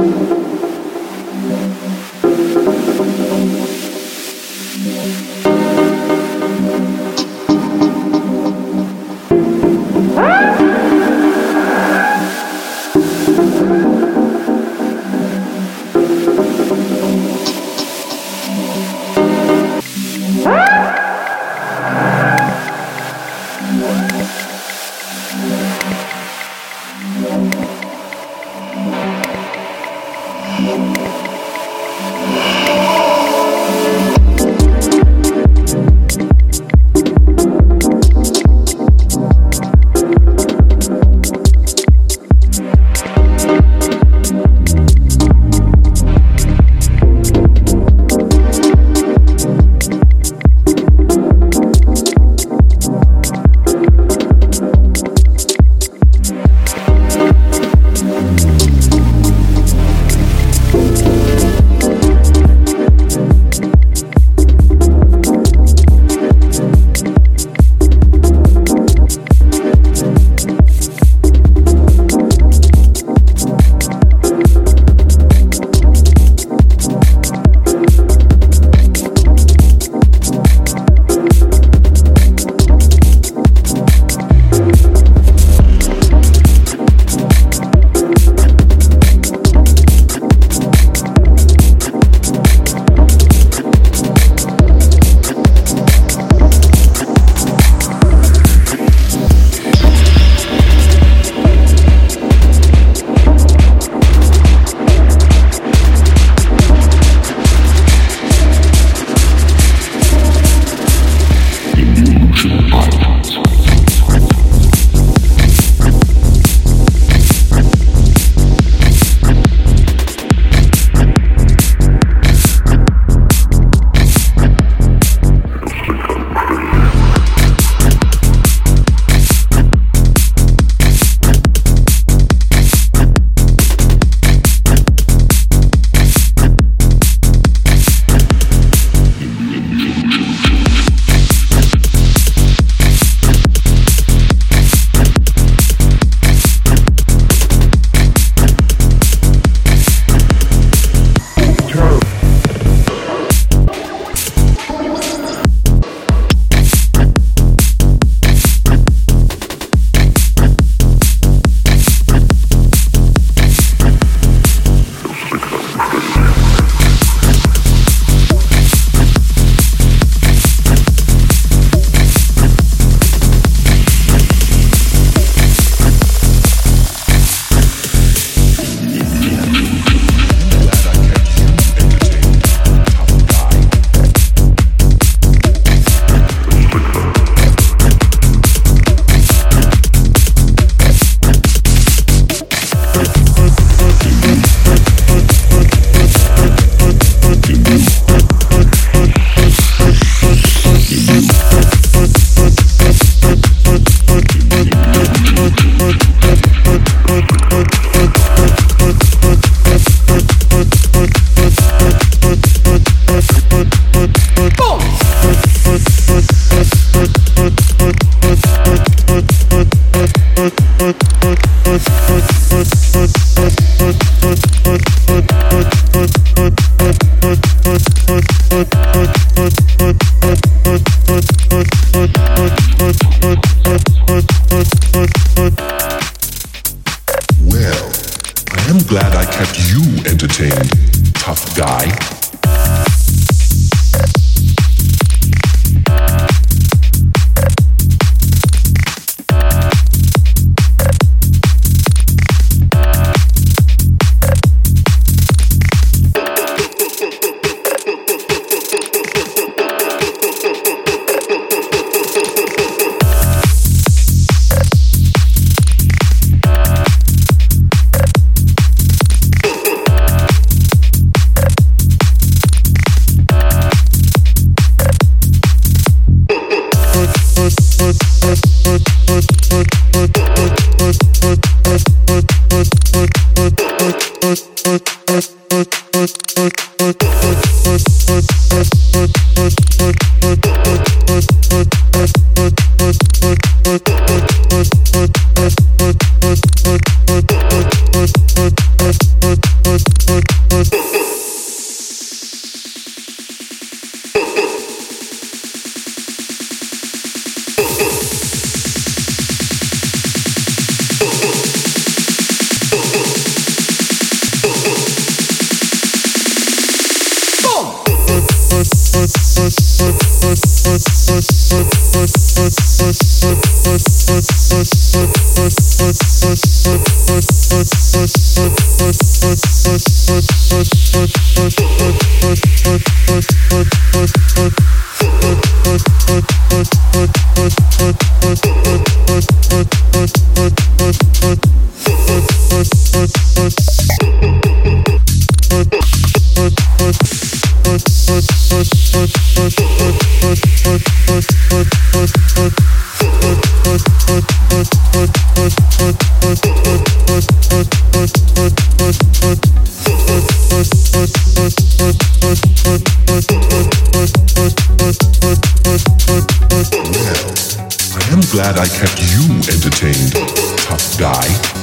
Thank glad I kept you entertained, tough guy. glad I kept you entertained, tough guy.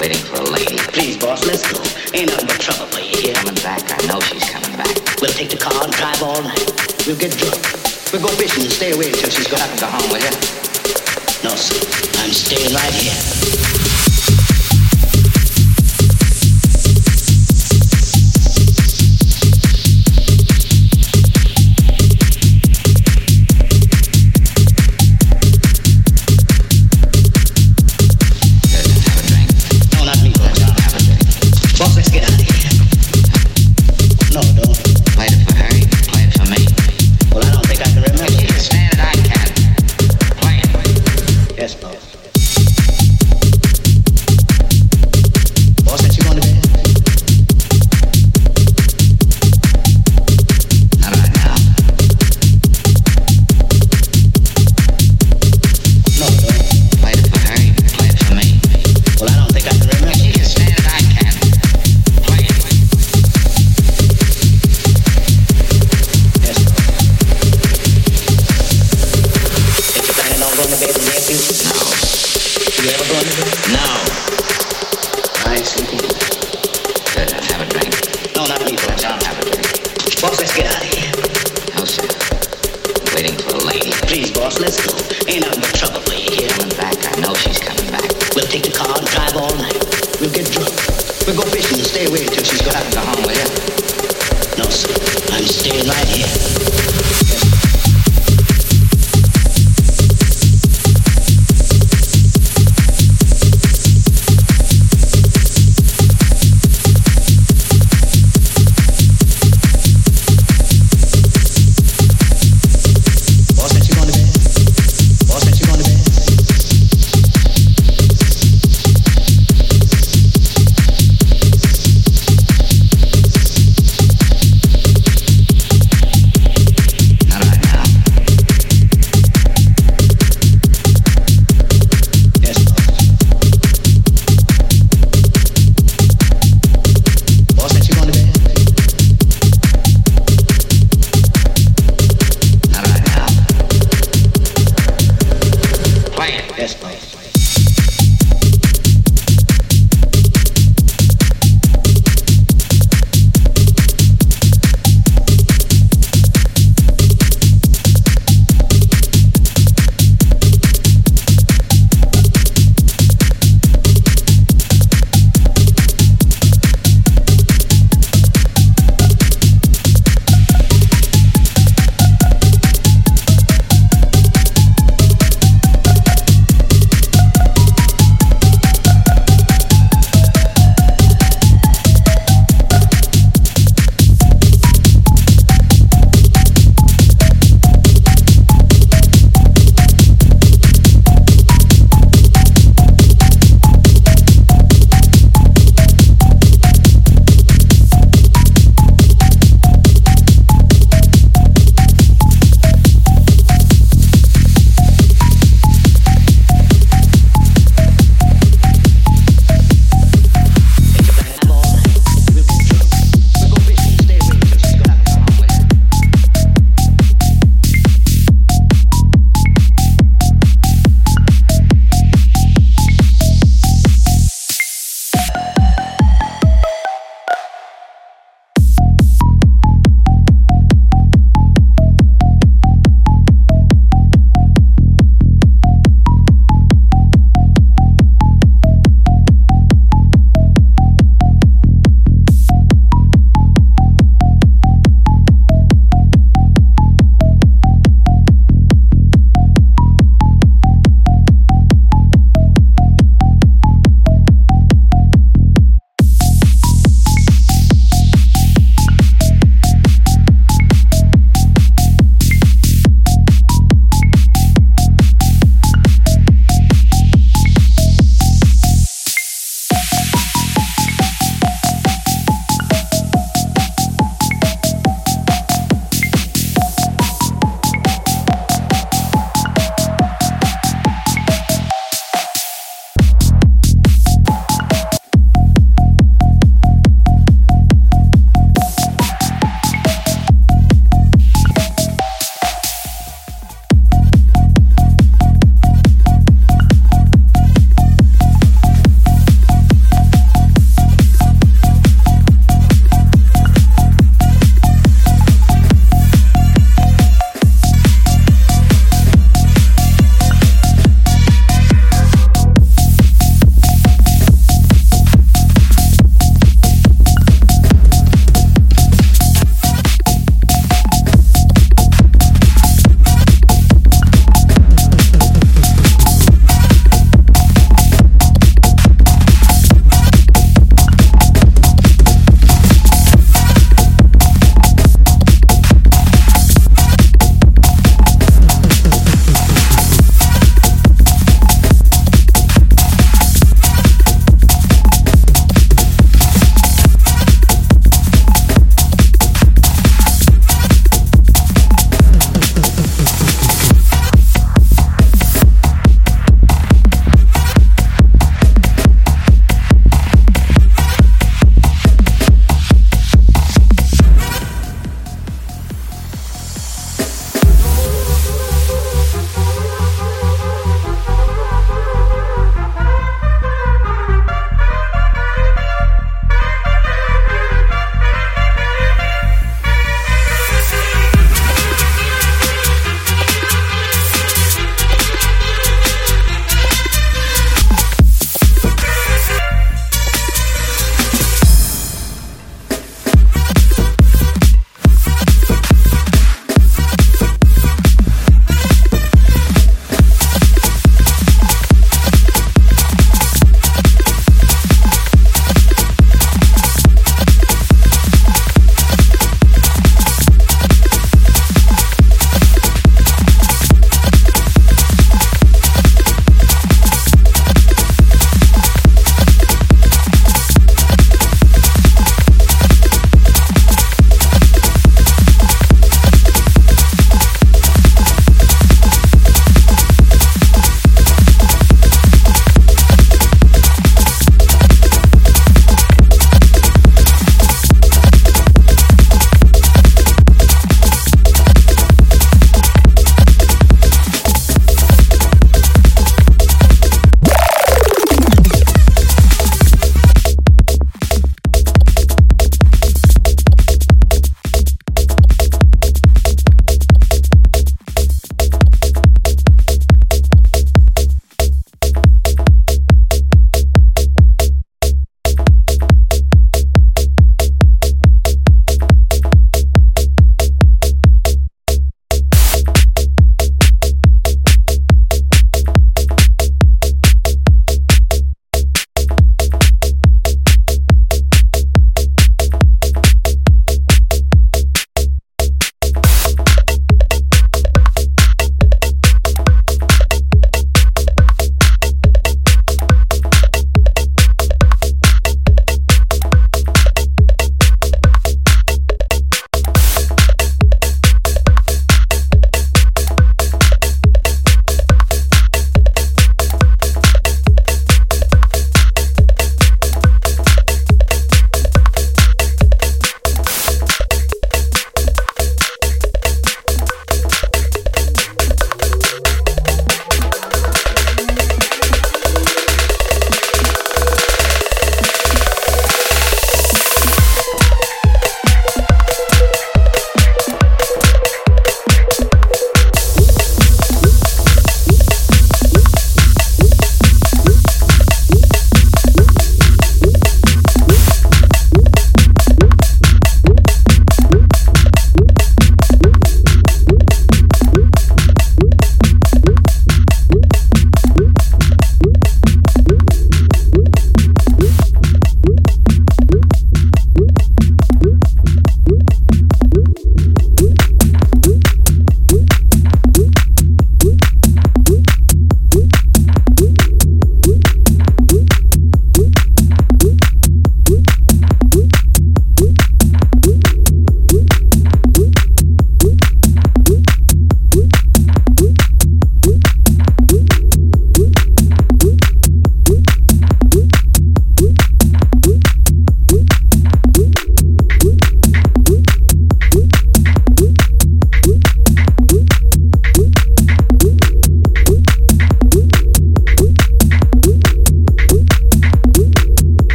waiting for a lady. Please, boss, let's go. Ain't nothing but trouble for you here. Coming back, I know she's coming back. We'll take the car and drive all night. We'll get drunk. We'll go fishing and stay away until she's gone. Have to go home with her. No, sir. I'm staying right here.